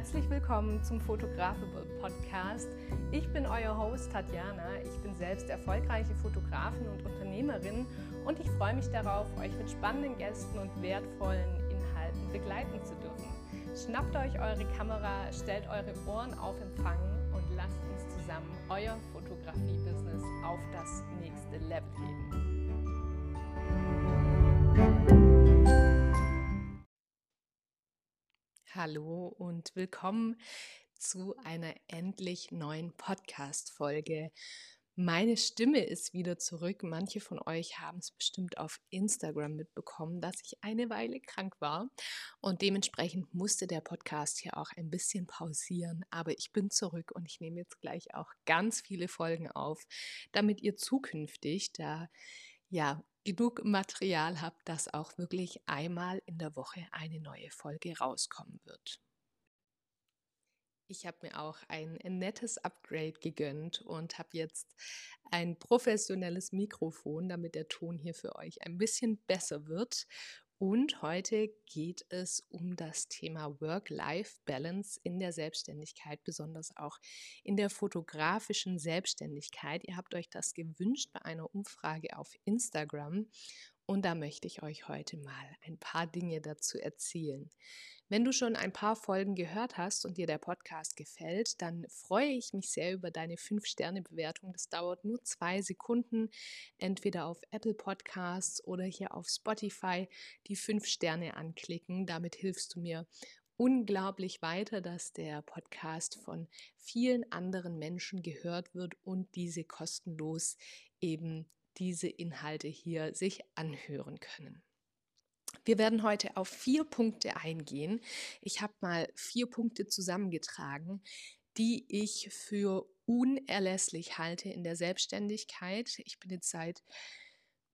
Herzlich willkommen zum Photographical Podcast. Ich bin euer Host Tatjana. Ich bin selbst erfolgreiche Fotografin und Unternehmerin und ich freue mich darauf, euch mit spannenden Gästen und wertvollen Inhalten begleiten zu dürfen. Schnappt euch eure Kamera, stellt eure Ohren auf Empfang und lasst uns zusammen euer Fotografie-Business auf das nächste Level heben. Hallo und willkommen zu einer endlich neuen Podcast-Folge. Meine Stimme ist wieder zurück. Manche von euch haben es bestimmt auf Instagram mitbekommen, dass ich eine Weile krank war und dementsprechend musste der Podcast hier auch ein bisschen pausieren. Aber ich bin zurück und ich nehme jetzt gleich auch ganz viele Folgen auf, damit ihr zukünftig da ja genug Material habt, dass auch wirklich einmal in der Woche eine neue Folge rauskommen wird. Ich habe mir auch ein nettes Upgrade gegönnt und habe jetzt ein professionelles Mikrofon, damit der Ton hier für euch ein bisschen besser wird. Und heute geht es um das Thema Work-Life-Balance in der Selbstständigkeit, besonders auch in der fotografischen Selbstständigkeit. Ihr habt euch das gewünscht bei einer Umfrage auf Instagram und da möchte ich euch heute mal ein paar Dinge dazu erzählen. Wenn du schon ein paar Folgen gehört hast und dir der Podcast gefällt, dann freue ich mich sehr über deine 5-Sterne-Bewertung. Das dauert nur zwei Sekunden, entweder auf Apple Podcasts oder hier auf Spotify die 5 Sterne anklicken. Damit hilfst du mir unglaublich weiter, dass der Podcast von vielen anderen Menschen gehört wird und diese kostenlos eben diese Inhalte hier sich anhören können. Wir werden heute auf vier Punkte eingehen. Ich habe mal vier Punkte zusammengetragen, die ich für unerlässlich halte in der Selbstständigkeit. Ich bin jetzt seit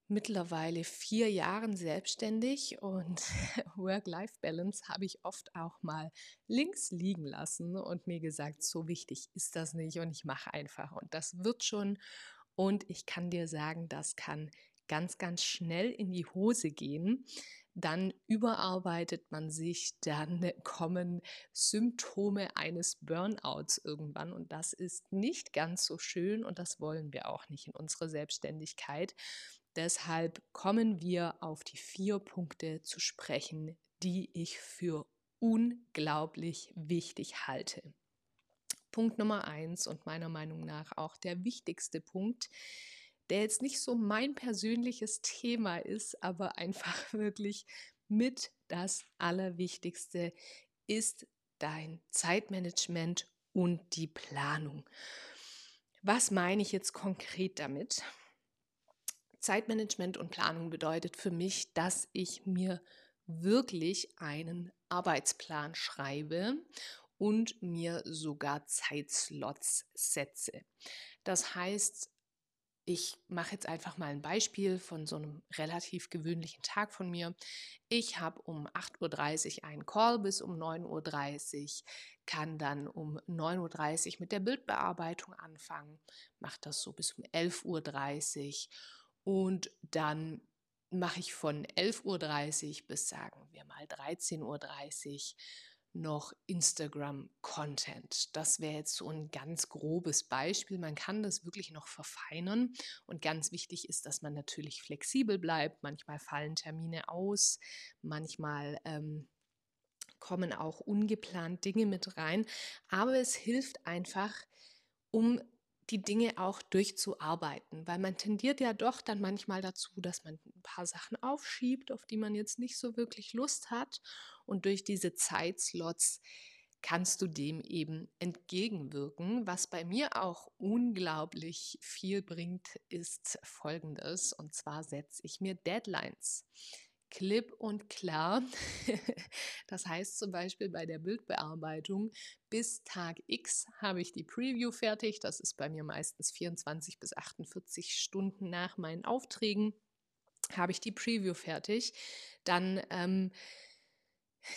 mittlerweile vier Jahren selbstständig und Work-Life-Balance habe ich oft auch mal links liegen lassen und mir gesagt, so wichtig ist das nicht und ich mache einfach und das wird schon. Und ich kann dir sagen, das kann ganz, ganz schnell in die Hose gehen, dann überarbeitet man sich, dann kommen Symptome eines Burnouts irgendwann und das ist nicht ganz so schön und das wollen wir auch nicht in unserer Selbstständigkeit. Deshalb kommen wir auf die vier Punkte zu sprechen, die ich für unglaublich wichtig halte. Punkt Nummer eins und meiner Meinung nach auch der wichtigste Punkt der jetzt nicht so mein persönliches Thema ist, aber einfach wirklich mit das Allerwichtigste ist dein Zeitmanagement und die Planung. Was meine ich jetzt konkret damit? Zeitmanagement und Planung bedeutet für mich, dass ich mir wirklich einen Arbeitsplan schreibe und mir sogar Zeitslots setze. Das heißt, ich mache jetzt einfach mal ein Beispiel von so einem relativ gewöhnlichen Tag von mir. Ich habe um 8.30 Uhr einen Call bis um 9.30 Uhr, kann dann um 9.30 Uhr mit der Bildbearbeitung anfangen, mache das so bis um 11.30 Uhr und dann mache ich von 11.30 Uhr bis sagen wir mal 13.30 Uhr noch Instagram-Content. Das wäre jetzt so ein ganz grobes Beispiel. Man kann das wirklich noch verfeinern. Und ganz wichtig ist, dass man natürlich flexibel bleibt. Manchmal fallen Termine aus, manchmal ähm, kommen auch ungeplant Dinge mit rein. Aber es hilft einfach, um die Dinge auch durchzuarbeiten, weil man tendiert ja doch dann manchmal dazu, dass man ein paar Sachen aufschiebt, auf die man jetzt nicht so wirklich Lust hat und durch diese Zeitslots kannst du dem eben entgegenwirken. Was bei mir auch unglaublich viel bringt, ist folgendes. Und zwar setze ich mir Deadlines. Klipp und klar. Das heißt zum Beispiel bei der Bildbearbeitung, bis Tag X habe ich die Preview fertig. Das ist bei mir meistens 24 bis 48 Stunden nach meinen Aufträgen. Habe ich die Preview fertig. Dann ähm,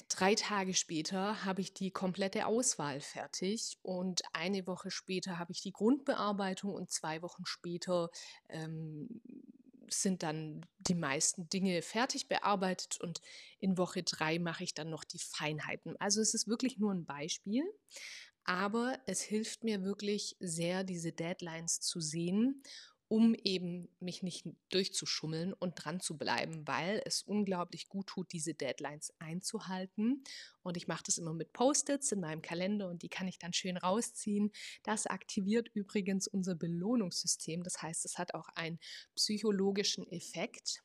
Drei Tage später habe ich die komplette Auswahl fertig und eine Woche später habe ich die Grundbearbeitung und zwei Wochen später ähm, sind dann die meisten Dinge fertig bearbeitet und in Woche drei mache ich dann noch die Feinheiten. Also es ist wirklich nur ein Beispiel, aber es hilft mir wirklich sehr, diese Deadlines zu sehen um eben mich nicht durchzuschummeln und dran zu bleiben, weil es unglaublich gut tut, diese Deadlines einzuhalten. Und ich mache das immer mit Post-its in meinem Kalender und die kann ich dann schön rausziehen. Das aktiviert übrigens unser Belohnungssystem. Das heißt, es hat auch einen psychologischen Effekt.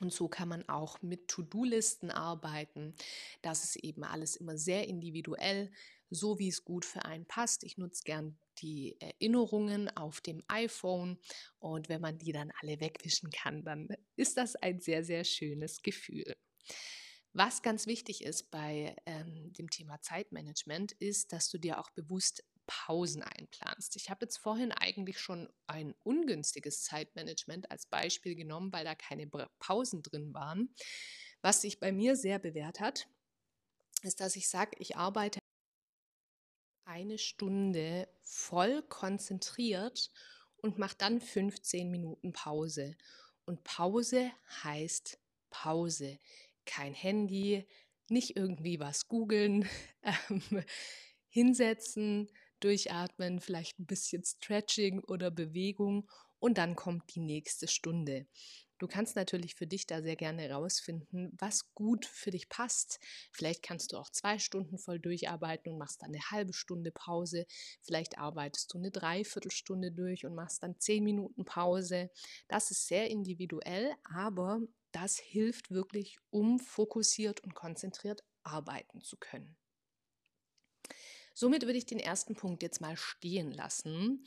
Und so kann man auch mit To-Do-Listen arbeiten. Das ist eben alles immer sehr individuell, so wie es gut für einen passt. Ich nutze gern die Erinnerungen auf dem iPhone und wenn man die dann alle wegwischen kann, dann ist das ein sehr, sehr schönes Gefühl. Was ganz wichtig ist bei ähm, dem Thema Zeitmanagement, ist, dass du dir auch bewusst Pausen einplanst. Ich habe jetzt vorhin eigentlich schon ein ungünstiges Zeitmanagement als Beispiel genommen, weil da keine Pausen drin waren. Was sich bei mir sehr bewährt hat, ist, dass ich sage, ich arbeite eine Stunde voll konzentriert und mache dann 15 Minuten Pause. Und Pause heißt Pause. Kein Handy, nicht irgendwie was googeln, ähm, hinsetzen, durchatmen, vielleicht ein bisschen Stretching oder Bewegung und dann kommt die nächste Stunde. Du kannst natürlich für dich da sehr gerne herausfinden, was gut für dich passt. Vielleicht kannst du auch zwei Stunden voll durcharbeiten und machst dann eine halbe Stunde Pause. Vielleicht arbeitest du eine Dreiviertelstunde durch und machst dann zehn Minuten Pause. Das ist sehr individuell, aber das hilft wirklich, um fokussiert und konzentriert arbeiten zu können. Somit würde ich den ersten Punkt jetzt mal stehen lassen.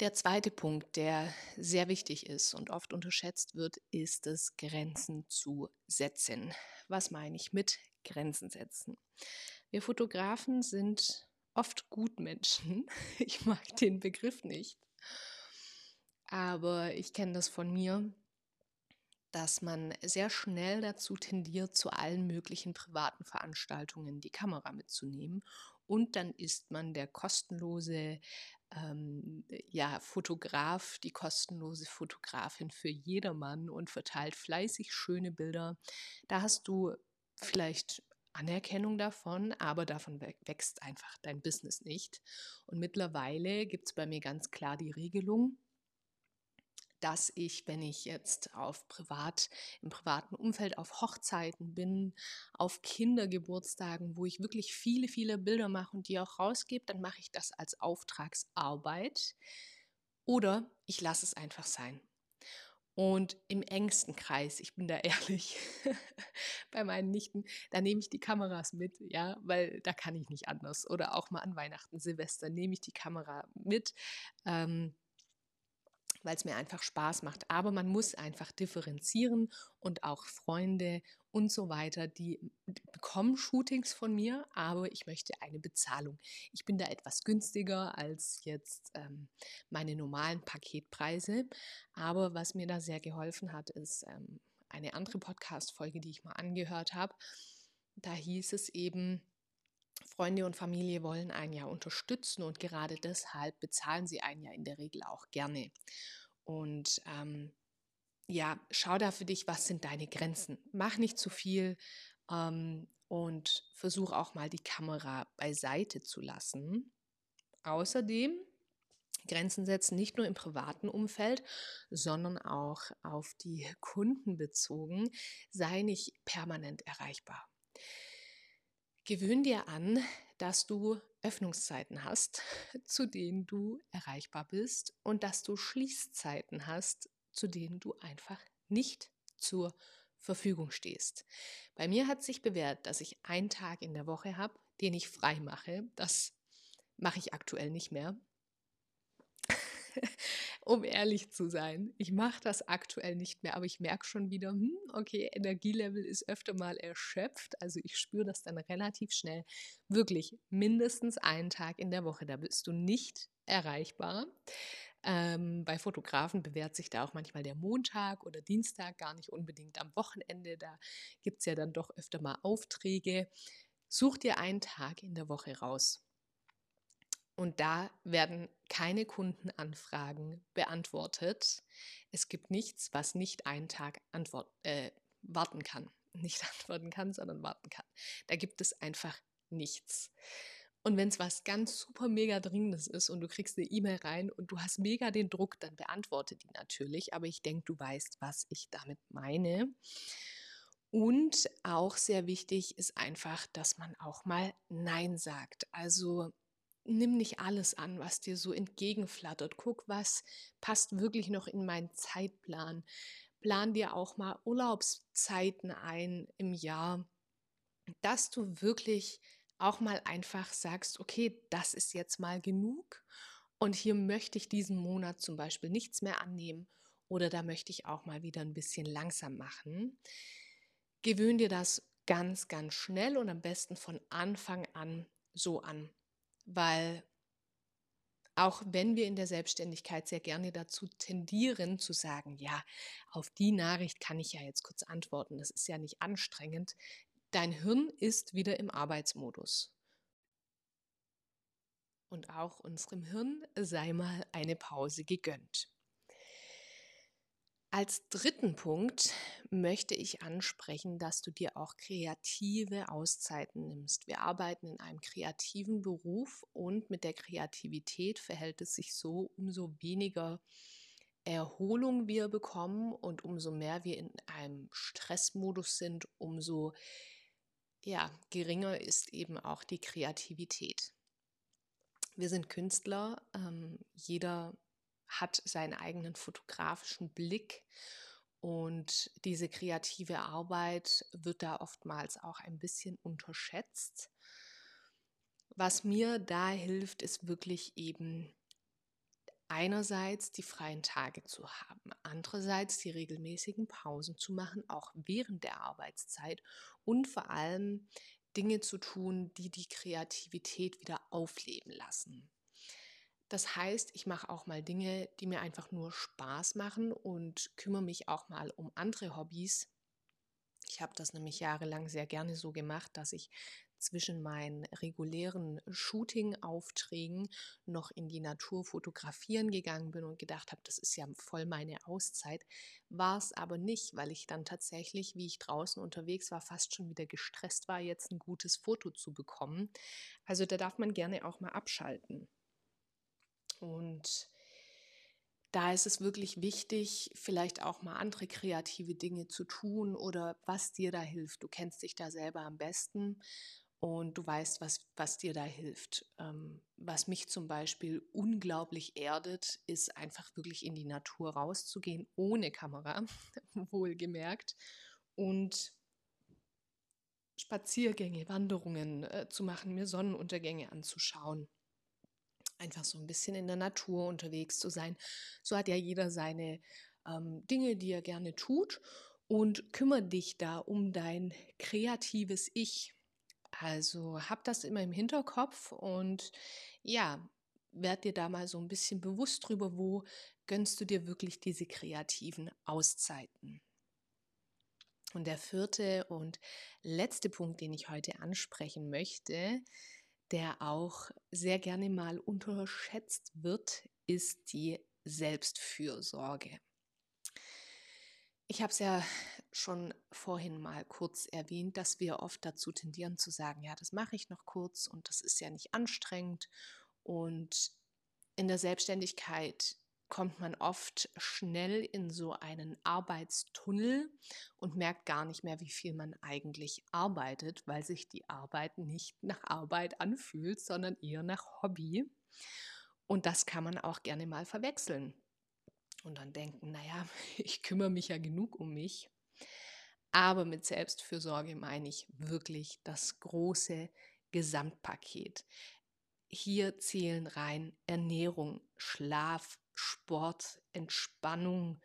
Der zweite Punkt, der sehr wichtig ist und oft unterschätzt wird, ist es, Grenzen zu setzen. Was meine ich mit Grenzen setzen? Wir Fotografen sind oft Gutmenschen. Ich mag den Begriff nicht. Aber ich kenne das von mir, dass man sehr schnell dazu tendiert, zu allen möglichen privaten Veranstaltungen die Kamera mitzunehmen. Und dann ist man der kostenlose ähm, ja, Fotograf, die kostenlose Fotografin für jedermann und verteilt fleißig schöne Bilder. Da hast du vielleicht Anerkennung davon, aber davon wächst einfach dein Business nicht. Und mittlerweile gibt es bei mir ganz klar die Regelung, dass ich, wenn ich jetzt auf privat, im privaten Umfeld auf Hochzeiten bin, auf Kindergeburtstagen, wo ich wirklich viele, viele Bilder mache und die auch rausgebe, dann mache ich das als Auftragsarbeit oder ich lasse es einfach sein. Und im engsten Kreis, ich bin da ehrlich, bei meinen Nichten, da nehme ich die Kameras mit, ja, weil da kann ich nicht anders. Oder auch mal an Weihnachten, Silvester nehme ich die Kamera mit. Ähm, weil es mir einfach Spaß macht. Aber man muss einfach differenzieren und auch Freunde und so weiter, die bekommen Shootings von mir, aber ich möchte eine Bezahlung. Ich bin da etwas günstiger als jetzt ähm, meine normalen Paketpreise. Aber was mir da sehr geholfen hat, ist ähm, eine andere Podcast-Folge, die ich mal angehört habe. Da hieß es eben, Freunde und Familie wollen einen ja unterstützen und gerade deshalb bezahlen sie einen ja in der Regel auch gerne. Und ähm, ja, schau da für dich, was sind deine Grenzen. Mach nicht zu viel ähm, und versuch auch mal die Kamera beiseite zu lassen. Außerdem Grenzen setzen, nicht nur im privaten Umfeld, sondern auch auf die Kunden bezogen. Sei nicht permanent erreichbar. Gewöhn dir an, dass du Öffnungszeiten hast, zu denen du erreichbar bist und dass du Schließzeiten hast, zu denen du einfach nicht zur Verfügung stehst. Bei mir hat sich bewährt, dass ich einen Tag in der Woche habe, den ich frei mache. Das mache ich aktuell nicht mehr. um ehrlich zu sein. Ich mache das aktuell nicht mehr, aber ich merke schon wieder, hm, okay, Energielevel ist öfter mal erschöpft. Also ich spüre das dann relativ schnell. Wirklich mindestens einen Tag in der Woche, da bist du nicht erreichbar. Ähm, bei Fotografen bewährt sich da auch manchmal der Montag oder Dienstag, gar nicht unbedingt am Wochenende. Da gibt es ja dann doch öfter mal Aufträge. Such dir einen Tag in der Woche raus Und da werden keine Kundenanfragen beantwortet. Es gibt nichts, was nicht einen Tag antwort, äh, warten kann. Nicht antworten kann, sondern warten kann. Da gibt es einfach nichts. Und wenn es was ganz super mega Dringendes ist und du kriegst eine E-Mail rein und du hast mega den Druck, dann beantworte die natürlich. Aber ich denke, du weißt, was ich damit meine. Und auch sehr wichtig ist einfach, dass man auch mal Nein sagt. Also nimm nicht alles an, was dir so entgegenflattert. Guck, was passt wirklich noch in meinen Zeitplan. Plan dir auch mal Urlaubszeiten ein im Jahr, dass du wirklich auch mal einfach sagst, okay, das ist jetzt mal genug und hier möchte ich diesen Monat zum Beispiel nichts mehr annehmen oder da möchte ich auch mal wieder ein bisschen langsam machen. Gewöhn dir das ganz, ganz schnell und am besten von Anfang an so an, weil auch wenn wir in der Selbstständigkeit sehr gerne dazu tendieren zu sagen, ja, auf die Nachricht kann ich ja jetzt kurz antworten, das ist ja nicht anstrengend, Dein Hirn ist wieder im Arbeitsmodus. Und auch unserem Hirn sei mal eine Pause gegönnt. Als dritten Punkt möchte ich ansprechen, dass du dir auch kreative Auszeiten nimmst. Wir arbeiten in einem kreativen Beruf und mit der Kreativität verhält es sich so, umso weniger Erholung wir bekommen und umso mehr wir in einem Stressmodus sind, umso ja, geringer ist eben auch die Kreativität. Wir sind Künstler, ähm, jeder hat seinen eigenen fotografischen Blick und diese kreative Arbeit wird da oftmals auch ein bisschen unterschätzt. Was mir da hilft, ist wirklich eben einerseits die freien Tage zu haben, andererseits die regelmäßigen Pausen zu machen, auch während der Arbeitszeit und vor allem Dinge zu tun, die die Kreativität wieder aufleben lassen. Das heißt, ich mache auch mal Dinge, die mir einfach nur Spaß machen und kümmere mich auch mal um andere Hobbys. Ich habe das nämlich jahrelang sehr gerne so gemacht, dass ich zwischen meinen regulären Shooting-Aufträgen noch in die Natur fotografieren gegangen bin und gedacht habe, das ist ja voll meine Auszeit, war es aber nicht, weil ich dann tatsächlich, wie ich draußen unterwegs war, fast schon wieder gestresst war, jetzt ein gutes Foto zu bekommen. Also da darf man gerne auch mal abschalten. Und da ist es wirklich wichtig, vielleicht auch mal andere kreative Dinge zu tun oder was dir da hilft. Du kennst dich da selber am besten und du weißt, was, was dir da hilft. Ähm, was mich zum Beispiel unglaublich erdet, ist einfach wirklich in die Natur rauszugehen, ohne Kamera, wohlgemerkt, und Spaziergänge, Wanderungen äh, zu machen, mir Sonnenuntergänge anzuschauen. Einfach so ein bisschen in der Natur unterwegs zu sein. So hat ja jeder seine ähm, Dinge, die er gerne tut. Und kümmere dich da um dein kreatives Ich, also hab das immer im Hinterkopf und ja, werd dir da mal so ein bisschen bewusst drüber, wo gönnst du dir wirklich diese kreativen Auszeiten. Und der vierte und letzte Punkt, den ich heute ansprechen möchte, der auch sehr gerne mal unterschätzt wird, ist die Selbstfürsorge. Ich habe es ja schon vorhin mal kurz erwähnt, dass wir oft dazu tendieren zu sagen, ja, das mache ich noch kurz und das ist ja nicht anstrengend. Und in der Selbstständigkeit kommt man oft schnell in so einen Arbeitstunnel und merkt gar nicht mehr, wie viel man eigentlich arbeitet, weil sich die Arbeit nicht nach Arbeit anfühlt, sondern eher nach Hobby. Und das kann man auch gerne mal verwechseln und dann denken, naja, ich kümmere mich ja genug um mich. Aber mit Selbstfürsorge meine ich wirklich das große Gesamtpaket. Hier zählen rein Ernährung, Schlaf, Sport, Entspannung,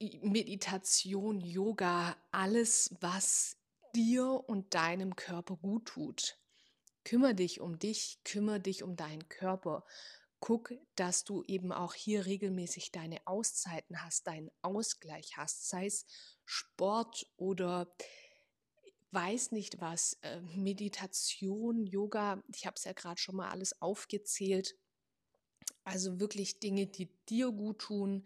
Meditation, Yoga, alles, was dir und deinem Körper gut tut. Kümmer dich um dich, kümmere dich um deinen Körper guck, dass du eben auch hier regelmäßig deine Auszeiten hast, deinen Ausgleich hast, sei es Sport oder weiß nicht was, äh, Meditation, Yoga, ich habe es ja gerade schon mal alles aufgezählt. Also wirklich Dinge, die dir gut tun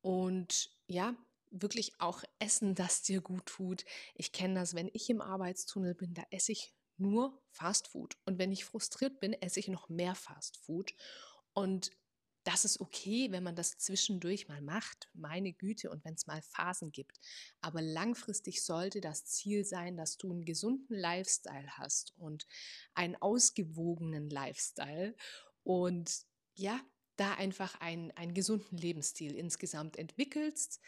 und ja, wirklich auch Essen, das dir gut tut. Ich kenne das, wenn ich im Arbeitstunnel bin, da esse ich nur Fast Food. Und wenn ich frustriert bin, esse ich noch mehr Fast Food. Und das ist okay, wenn man das zwischendurch mal macht, meine Güte, und wenn es mal Phasen gibt. Aber langfristig sollte das Ziel sein, dass du einen gesunden Lifestyle hast und einen ausgewogenen Lifestyle und ja, da einfach einen, einen gesunden Lebensstil insgesamt entwickelst,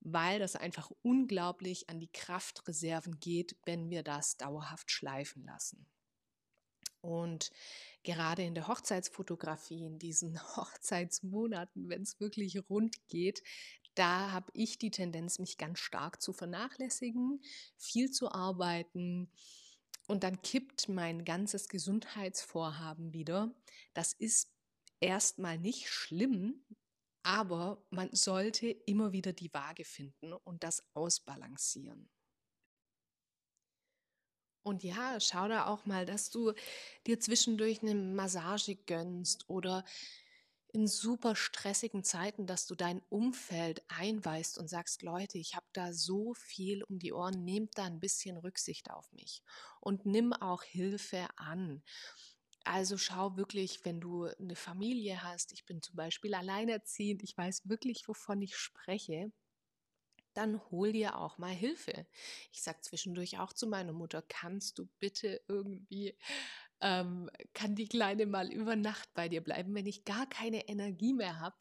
weil das einfach unglaublich an die Kraftreserven geht, wenn wir das dauerhaft schleifen lassen. Und gerade in der Hochzeitsfotografie, in diesen Hochzeitsmonaten, wenn es wirklich rund geht, da habe ich die Tendenz, mich ganz stark zu vernachlässigen, viel zu arbeiten. Und dann kippt mein ganzes Gesundheitsvorhaben wieder. Das ist erstmal nicht schlimm, aber man sollte immer wieder die Waage finden und das ausbalancieren. Und ja, schau da auch mal, dass du dir zwischendurch eine Massage gönnst oder in super stressigen Zeiten, dass du dein Umfeld einweist und sagst, Leute, ich habe da so viel um die Ohren, nehmt da ein bisschen Rücksicht auf mich und nimm auch Hilfe an. Also schau wirklich, wenn du eine Familie hast, ich bin zum Beispiel alleinerziehend, ich weiß wirklich, wovon ich spreche, dann hol dir auch mal Hilfe. Ich sage zwischendurch auch zu meiner Mutter, kannst du bitte irgendwie, ähm, kann die Kleine mal über Nacht bei dir bleiben, wenn ich gar keine Energie mehr habe.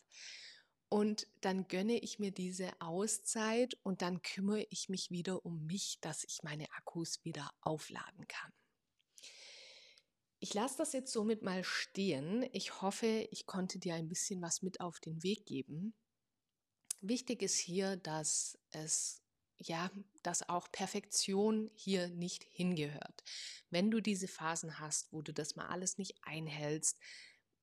Und dann gönne ich mir diese Auszeit und dann kümmere ich mich wieder um mich, dass ich meine Akkus wieder aufladen kann. Ich lasse das jetzt somit mal stehen. Ich hoffe, ich konnte dir ein bisschen was mit auf den Weg geben. Wichtig ist hier, dass es ja, dass auch Perfektion hier nicht hingehört. Wenn du diese Phasen hast, wo du das mal alles nicht einhältst,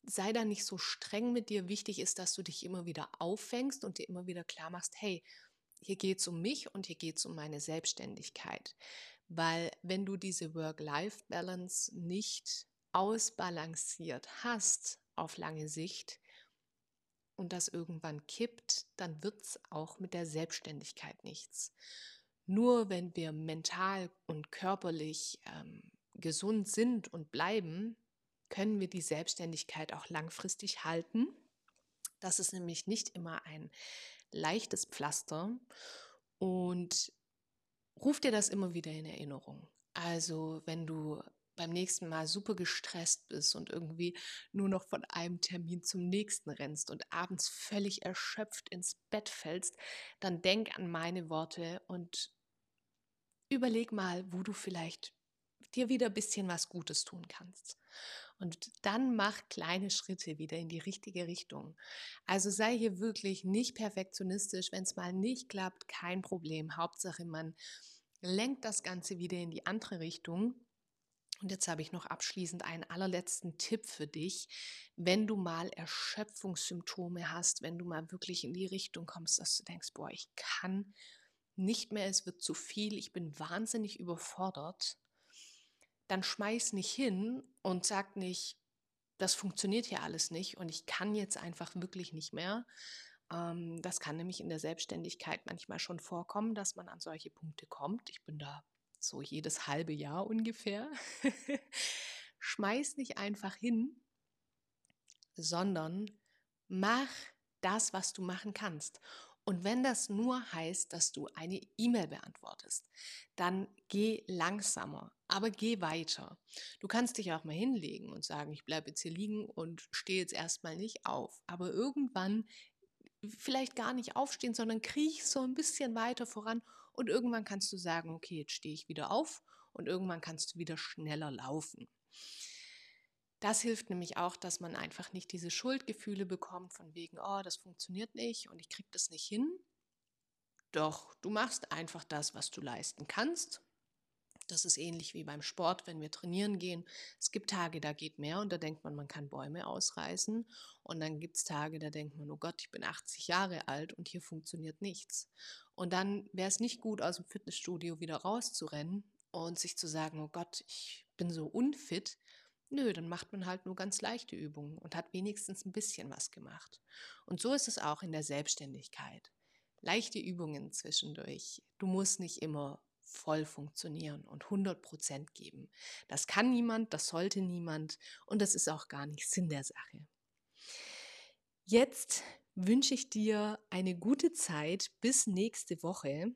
sei da nicht so streng mit dir. Wichtig ist, dass du dich immer wieder auffängst und dir immer wieder klar machst, hey, hier geht es um mich und hier geht es um meine Selbstständigkeit. Weil wenn du diese Work-Life-Balance nicht ausbalanciert hast auf lange Sicht und das irgendwann kippt, dann wird es auch mit der Selbstständigkeit nichts. Nur wenn wir mental und körperlich ähm, gesund sind und bleiben, können wir die Selbstständigkeit auch langfristig halten. Das ist nämlich nicht immer ein leichtes Pflaster und ruf dir das immer wieder in Erinnerung. Also wenn du beim nächsten Mal super gestresst bist und irgendwie nur noch von einem Termin zum nächsten rennst und abends völlig erschöpft ins Bett fällst, dann denk an meine Worte und überleg mal, wo du vielleicht dir wieder ein bisschen was Gutes tun kannst. Und dann mach kleine Schritte wieder in die richtige Richtung. Also sei hier wirklich nicht perfektionistisch. Wenn es mal nicht klappt, kein Problem. Hauptsache, man lenkt das Ganze wieder in die andere Richtung und jetzt habe ich noch abschließend einen allerletzten Tipp für dich. Wenn du mal Erschöpfungssymptome hast, wenn du mal wirklich in die Richtung kommst, dass du denkst, boah, ich kann nicht mehr, es wird zu viel, ich bin wahnsinnig überfordert, dann schmeiß nicht hin und sag nicht, das funktioniert hier alles nicht und ich kann jetzt einfach wirklich nicht mehr. Ähm, das kann nämlich in der Selbstständigkeit manchmal schon vorkommen, dass man an solche Punkte kommt. Ich bin da so jedes halbe Jahr ungefähr. Schmeiß nicht einfach hin, sondern mach das, was du machen kannst. Und wenn das nur heißt, dass du eine E-Mail beantwortest, dann geh langsamer, aber geh weiter. Du kannst dich auch mal hinlegen und sagen, ich bleibe jetzt hier liegen und stehe jetzt erstmal nicht auf. Aber irgendwann vielleicht gar nicht aufstehen, sondern kriech so ein bisschen weiter voran und irgendwann kannst du sagen, okay, jetzt stehe ich wieder auf und irgendwann kannst du wieder schneller laufen. Das hilft nämlich auch, dass man einfach nicht diese Schuldgefühle bekommt von wegen, oh, das funktioniert nicht und ich kriege das nicht hin. Doch, du machst einfach das, was du leisten kannst das ist ähnlich wie beim Sport, wenn wir trainieren gehen. Es gibt Tage, da geht mehr und da denkt man, man kann Bäume ausreißen. Und dann gibt es Tage, da denkt man, oh Gott, ich bin 80 Jahre alt und hier funktioniert nichts. Und dann wäre es nicht gut, aus dem Fitnessstudio wieder rauszurennen und sich zu sagen, oh Gott, ich bin so unfit, nö, dann macht man halt nur ganz leichte Übungen und hat wenigstens ein bisschen was gemacht. Und so ist es auch in der Selbstständigkeit. Leichte Übungen zwischendurch. Du musst nicht immer voll funktionieren und 100 Prozent geben. Das kann niemand, das sollte niemand und das ist auch gar nicht Sinn der Sache. Jetzt wünsche ich dir eine gute Zeit bis nächste Woche.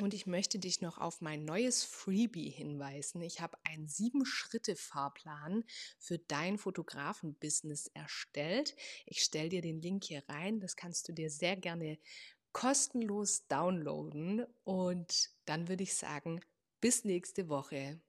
Und ich möchte dich noch auf mein neues Freebie hinweisen. Ich habe einen sieben-Schritte-Fahrplan für dein Fotografen-Business erstellt. Ich stelle dir den Link hier rein. Das kannst du dir sehr gerne kostenlos downloaden. Und dann würde ich sagen, bis nächste Woche.